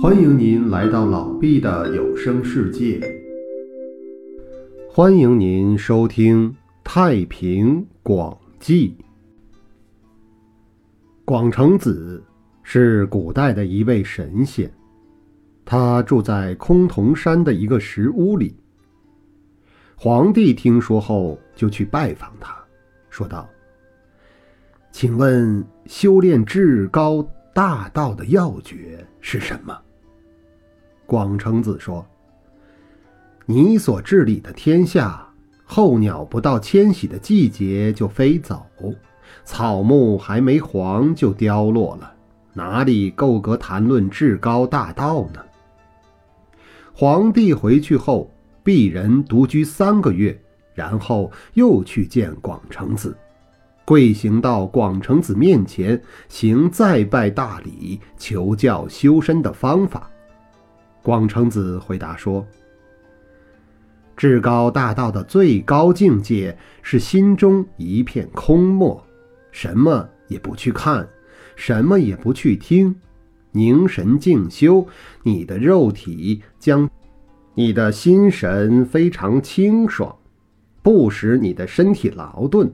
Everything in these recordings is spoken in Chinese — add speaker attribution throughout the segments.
Speaker 1: 欢迎您来到老毕的有声世界。欢迎您收听《太平广记》。广成子是古代的一位神仙，他住在崆峒山的一个石屋里。皇帝听说后，就去拜访他，说道：“请问修炼至高大道的要诀是什么？”广成子说：“你所治理的天下，候鸟不到迁徙的季节就飞走，草木还没黄就凋落了，哪里够格谈论至高大道呢？”皇帝回去后，鄙人独居三个月，然后又去见广成子，跪行到广成子面前，行再拜大礼，求教修身的方法。广成子回答说：“至高大道的最高境界是心中一片空漠，什么也不去看，什么也不去听，凝神静修，你的肉体将，你的心神非常清爽，不使你的身体劳顿，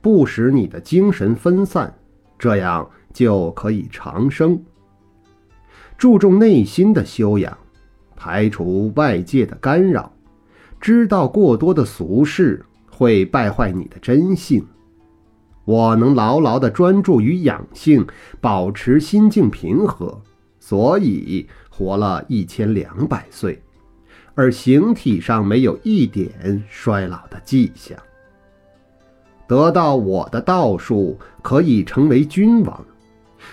Speaker 1: 不使你的精神分散，这样就可以长生。注重内心的修养。”排除外界的干扰，知道过多的俗事会败坏你的真性。我能牢牢地专注于养性，保持心境平和，所以活了一千两百岁，而形体上没有一点衰老的迹象。得到我的道术，可以成为君王。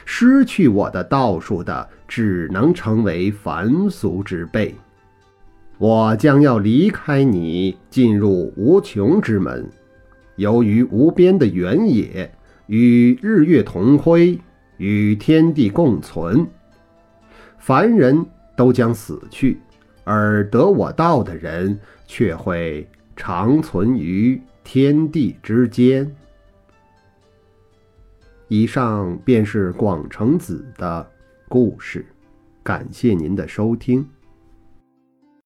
Speaker 1: 失去我的道术的，只能成为凡俗之辈。我将要离开你，进入无穷之门。由于无边的原野，与日月同辉，与天地共存。凡人都将死去，而得我道的人却会长存于天地之间。以上便是广成子的故事，感谢您的收听。